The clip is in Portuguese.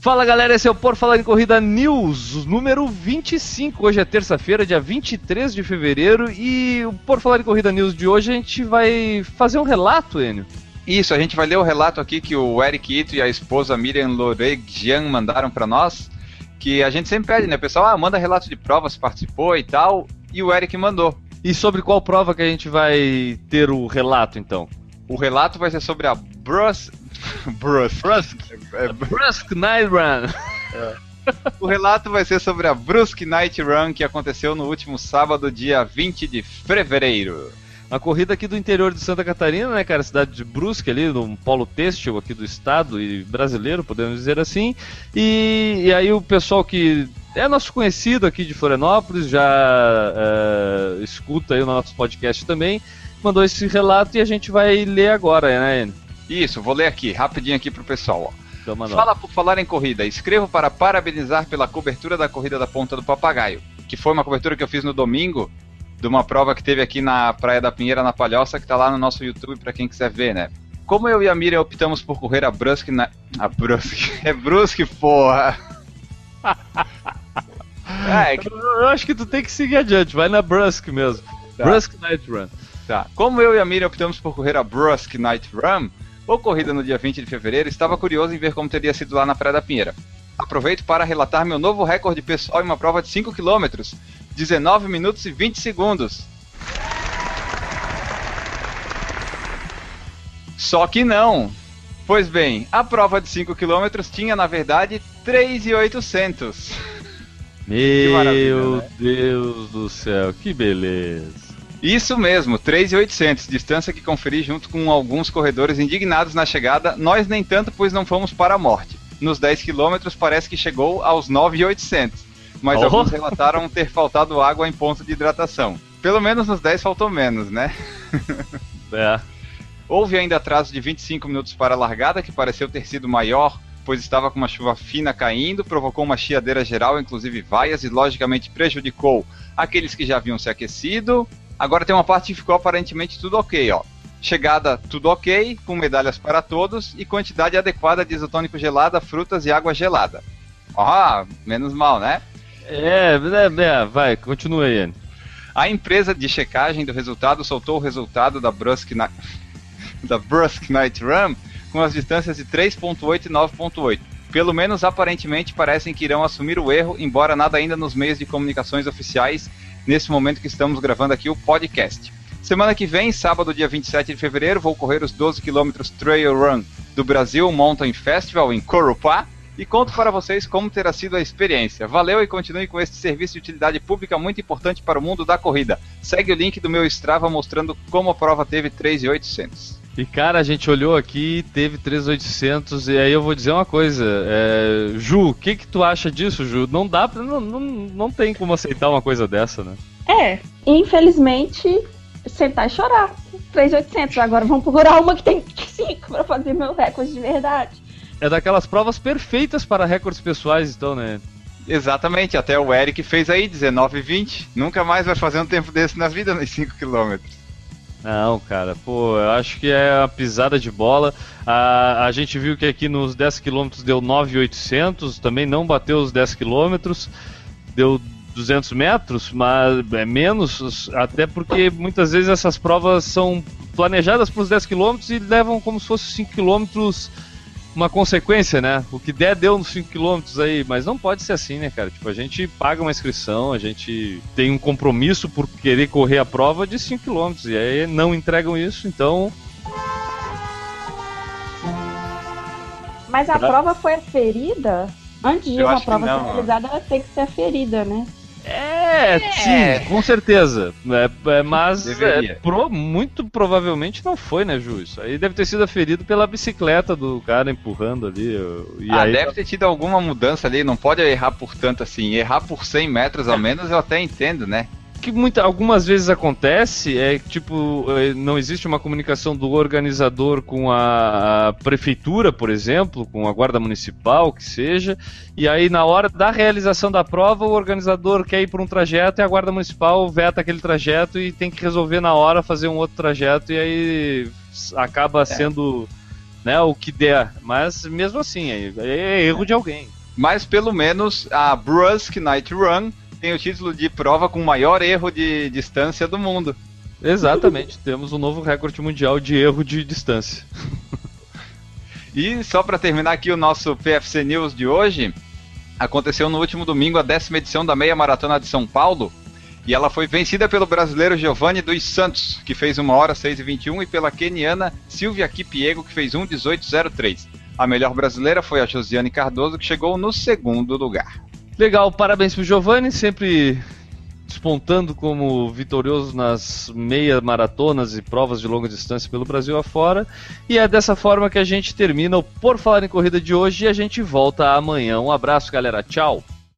Fala galera, esse é o Por Falar em Corrida News, número 25. Hoje é terça-feira, dia 23 de fevereiro, e o Por Falar em Corrida News de hoje a gente vai fazer um relato, Enio. Isso, a gente vai ler o relato aqui que o Eric Ito e a esposa Miriam Loregian mandaram para nós, que a gente sempre pede, né, pessoal? Ah, manda relato de provas, participou e tal, e o Eric mandou. E sobre qual prova que a gente vai ter o relato, então? O relato vai ser sobre a Brus... Brusque. Brusque. É, é... Brusque Night Run. É. O relato vai ser sobre a Brusque Night Run que aconteceu no último sábado, dia 20 de fevereiro. Uma corrida aqui do interior de Santa Catarina, né, cara? Cidade de Brusque, ali, no polo têxtil aqui do estado e brasileiro, podemos dizer assim. E, e aí o pessoal que é nosso conhecido aqui de Florianópolis, já é, escuta aí o nosso podcast também, mandou esse relato e a gente vai ler agora, né? Isso, vou ler aqui, rapidinho aqui pro pessoal. Ó. Fala por falar em corrida. Escrevo para parabenizar pela cobertura da corrida da Ponta do Papagaio, que foi uma cobertura que eu fiz no domingo de uma prova que teve aqui na Praia da Pinheira, na Palhoça, que tá lá no nosso YouTube para quem quiser ver, né? Como eu e a Miriam optamos por correr a Brusque na... A Brusque... É Brusque, porra! é, que... Eu acho que tu tem que seguir adiante, vai na Brusque mesmo. Tá. Brusque Night Run. Tá. Como eu e a Miriam optamos por correr a Brusque Night Run, ocorrida no dia 20 de fevereiro, estava curioso em ver como teria sido lá na Praia da Pinheira. Aproveito para relatar meu novo recorde pessoal em uma prova de 5 km, 19 minutos e 20 segundos. Só que não. Pois bem, a prova de 5 km tinha na verdade 3,800. Meu né? Deus do céu, que beleza. Isso mesmo, 3,800, distância que conferi junto com alguns corredores indignados na chegada, nós nem tanto, pois não fomos para a morte. Nos 10 quilômetros parece que chegou aos 9,800, mas oh. alguns relataram ter faltado água em ponto de hidratação. Pelo menos nos 10 faltou menos, né? é. Houve ainda atraso de 25 minutos para a largada, que pareceu ter sido maior, pois estava com uma chuva fina caindo, provocou uma chiadeira geral, inclusive vaias, e logicamente prejudicou aqueles que já haviam se aquecido, Agora tem uma parte que ficou aparentemente tudo ok, ó. Chegada tudo ok, com medalhas para todos e quantidade adequada de isotônico gelada, frutas e água gelada. Ah, menos mal, né? É, é, é vai, continue aí. A empresa de checagem do resultado soltou o resultado da Brusque, na... da Brusque Night Run com as distâncias de 3.8 e 9.8. Pelo menos aparentemente parecem que irão assumir o erro, embora nada ainda nos meios de comunicações oficiais nesse momento que estamos gravando aqui o podcast. Semana que vem, sábado, dia 27 de fevereiro, vou correr os 12 km Trail Run do Brasil Mountain Festival em Corupá e conto para vocês como terá sido a experiência. Valeu e continue com este serviço de utilidade pública muito importante para o mundo da corrida. Segue o link do meu Strava mostrando como a prova teve 3,800. E cara, a gente olhou aqui, teve 3,800 e aí eu vou dizer uma coisa, é... Ju, o que que tu acha disso, Ju? Não dá, pra, não, não, não tem como aceitar uma coisa dessa, né? É, infelizmente, sentar e chorar. 3,800, agora vamos procurar uma que tem 5 para fazer meu recorde de verdade. É daquelas provas perfeitas para recordes pessoais, então, né? Exatamente, até o Eric fez aí 19,20. Nunca mais vai fazer um tempo desse na vida nos 5 km. Não, cara, pô, eu acho que é uma pisada de bola. A, a gente viu que aqui nos 10 km deu 9,800, também não bateu os 10 km, deu 200 metros, mas é menos, até porque muitas vezes essas provas são planejadas para os 10 km e levam como se fosse 5 km uma consequência, né? O que der, deu nos 5 km aí, mas não pode ser assim, né, cara? Tipo, a gente paga uma inscrição, a gente tem um compromisso por querer correr a prova de 5 km, e aí não entregam isso, então. Mas a pra... prova foi aferida? Antes de Eu uma prova ser realizada, ela tem que ser aferida, né? É, é, sim, com certeza. É, é, mas é, pro, muito provavelmente não foi, né, Ju? Isso aí deve ter sido aferido pela bicicleta do cara empurrando ali. ah, aí... deve ter tido alguma mudança ali. Não pode errar por tanto assim. Errar por 100 metros ao menos eu até entendo, né? Que muita, algumas vezes acontece é tipo é, não existe uma comunicação do organizador com a, prefeitura, por exemplo, com a guarda municipal, que seja, e aí na hora da realização da prova o organizador quer ir por um trajeto e a guarda municipal veta aquele trajeto e tem que resolver na hora fazer um outro trajeto e aí acaba é. sendo né, o que der, mas mesmo assim, é, é erro de alguém. Mas pelo menos a Brusque Night Run tem o título de prova com o maior erro de distância do mundo. Exatamente, temos um novo recorde mundial de erro de distância. e só para terminar aqui o nosso PFC News de hoje, aconteceu no último domingo a décima edição da Meia Maratona de São Paulo. E ela foi vencida pelo brasileiro Giovanni dos Santos, que fez 1 hora 6 e 21, e pela keniana Silvia Kipiego, que fez 1 1803. A melhor brasileira foi a Josiane Cardoso, que chegou no segundo lugar. Legal, parabéns pro Giovanni, sempre despontando como vitorioso nas meia maratonas e provas de longa distância pelo Brasil afora. E é dessa forma que a gente termina o Por Falar em Corrida de hoje e a gente volta amanhã. Um abraço, galera. Tchau.